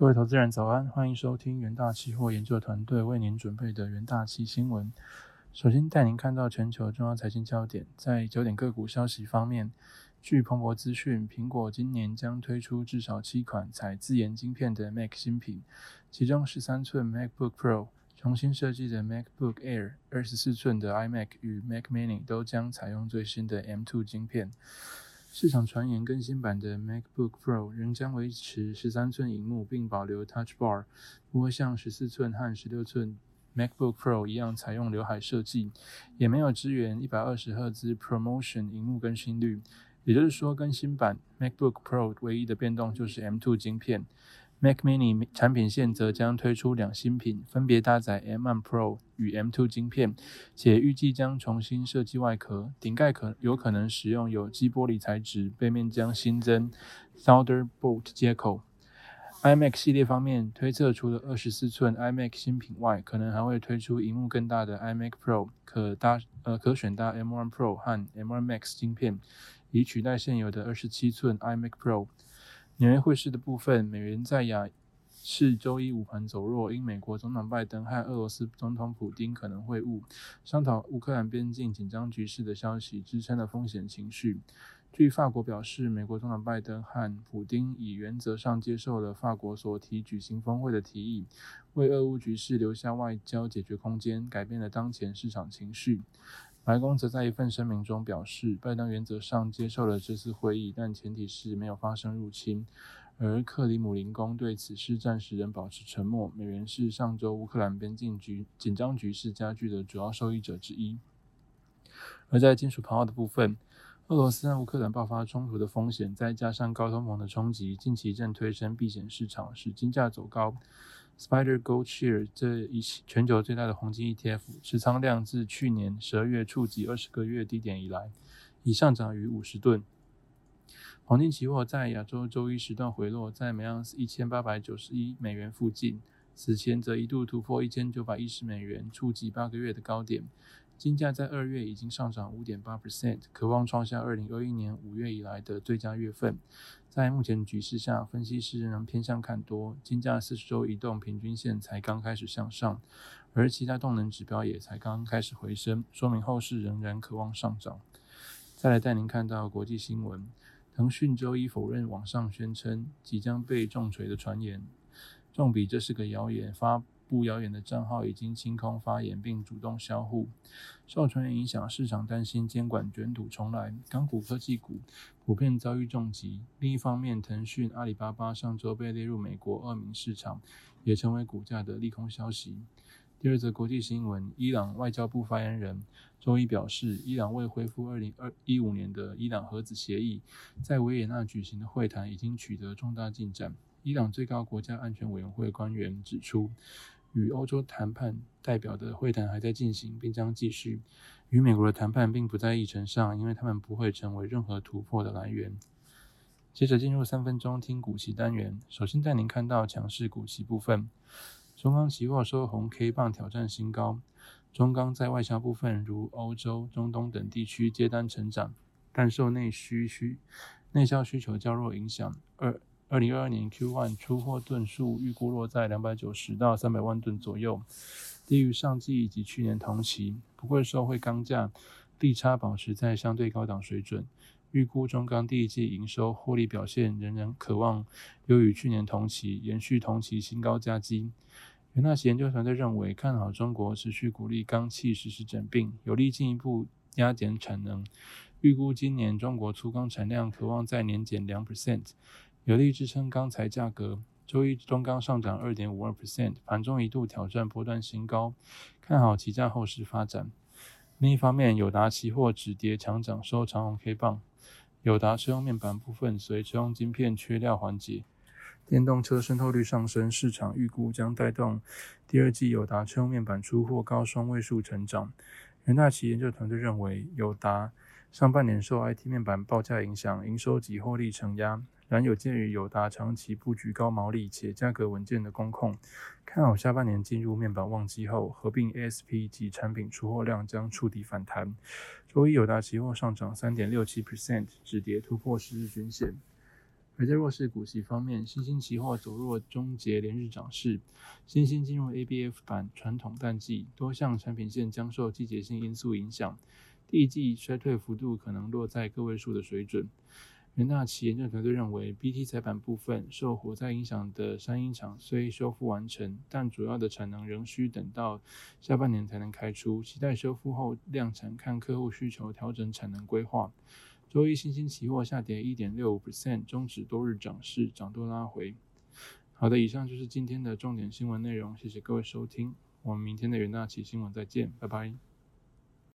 各位投资人早安，欢迎收听元大期货研究团队为您准备的元大期新闻。首先带您看到全球重要财经焦点，在焦点个股消息方面，据彭博资讯，苹果今年将推出至少七款采自研晶片的 Mac 新品，其中十三寸 MacBook Pro、重新设计的 MacBook Air、二十四寸的 iMac 与 Mac Mini 都将采用最新的 M2 晶片。市场传言，更新版的 MacBook Pro 仍将维持十三寸荧幕，并保留 Touch Bar，不会像十四寸和十六寸 MacBook Pro 一样采用刘海设计，也没有支援一百二十赫兹 ProMotion 荧幕更新率。也就是说，更新版 MacBook Pro 唯一的变动就是 M2 晶片。Mac Mini 产品线则将推出两新品，分别搭载 M1 Pro 与 M2 晶片，且预计将重新设计外壳，顶盖可有可能使用有机玻璃材质，背面将新增 Thunderbolt 接口。iMac 系列方面，推测除了二十四寸 iMac 新品外，可能还会推出荧幕更大的 iMac Pro，可搭呃可选搭 M1 Pro 和 M1 Max 晶片，以取代现有的二十七寸 iMac Pro。纽约汇市的部分，美元在亚市周一午盘走弱，因美国总统拜登和俄罗斯总统普京可能会晤，商讨乌克兰边境紧张局势的消息，支撑了风险情绪。据法国表示，美国总统拜登和普京已原则上接受了法国所提举行峰会的提议，为俄乌局势留下外交解决空间，改变了当前市场情绪。白宫则在一份声明中表示，拜登原则上接受了这次会议，但前提是没有发生入侵。而克里姆林宫对此事暂时仍保持沉默。美元是上周乌克兰边境局紧张局势加剧的主要受益者之一。而在金属抛的部分，俄罗斯和乌克兰爆发冲突的风险，再加上高通膨的冲击，近期正推升避险市场，使金价走高。Spider Gold Share 这一全球最大的黄金 ETF 持仓量自去年十二月触及二十个月低点以来，已上涨逾五十吨。黄金期货在亚洲周一时段回落，在每盎司一千八百九十一美元附近，此前则一度突破一千九百一十美元，触及八个月的高点。金价在二月已经上涨五点八 percent，渴望创下二零二一年五月以来的最佳月份。在目前局势下，分析师仍然偏向看多。金价四十周移动平均线才刚开始向上，而其他动能指标也才刚开始回升，说明后市仍然渴望上涨。再来带您看到国际新闻：腾讯周一否认网上宣称即将被重锤的传言，重比这是个谣言。发不谣言的账号已经清空发言，并主动销户。受传言影响，市场担心监管卷土重来，港股科技股普遍遭遇重击。另一方面，腾讯、阿里巴巴上周被列入美国恶名市场，也成为股价的利空消息。第二则国际新闻：伊朗外交部发言人周一表示，伊朗为恢复二零二一五年的伊朗核子协议，在维也纳举行的会谈已经取得重大进展。伊朗最高国家安全委员会官员指出。与欧洲谈判代表的会谈还在进行，并将继续。与美国的谈判并不在议程上，因为他们不会成为任何突破的来源。接着进入三分钟听股息单元，首先带您看到强势股息部分。中钢期货收红 K 棒挑战新高。中钢在外销部分，如欧洲、中东等地区接单成长，但受内需需内销需求较弱影响。二二零二二年 Q1 出货吨数预估落在两百九十到三百万吨左右，低于上季以及去年同期。不过，受惠钢价，利差保持在相对高档水准。预估中钢第一季营收获利表现仍然渴望优于去年同期，延续同期新高佳绩。元纳奇研究团队认为，看好中国持续鼓励钢气实施整并，有利进一步压减产能。预估今年中国粗钢产量渴望在年减两 percent。有力支撑钢材价格。周一中钢上涨二点五二 percent，盘中一度挑战波段新高，看好期价后市发展。另一方面，友达期货止跌强涨，收长红 K 棒。友达车用面板部分随车用晶片缺料缓解，电动车渗透率上升，市场预估将带动第二季友达车用面板出货高双位数成长。元大旗研究团队认为，友达上半年受 IT 面板报价影响，营收及获利承压。然有鉴于友达长期布局高毛利且价格稳健的工控，看好下半年进入面板旺季后，合并 ASP 及产品出货量将触底反弹。周一友达期货上涨三点六七 percent，止跌突破十日均线。而在弱势股息方面，新兴期货走弱，终结连日涨势。新兴进入 ABF 版传统淡季，多项产品线将受季节性因素影响，第一季衰退幅度可能落在个位数的水准。元大期研究团队认为，BT 载板部分受火灾影响的山鹰厂虽修复完成，但主要的产能仍需等到下半年才能开出，期待修复后量产，看客户需求调整产能规划。周一新兴期货下跌一点六五 percent，终止多日涨势，涨多拉回。好的，以上就是今天的重点新闻内容，谢谢各位收听，我们明天的元大期新闻再见，拜拜。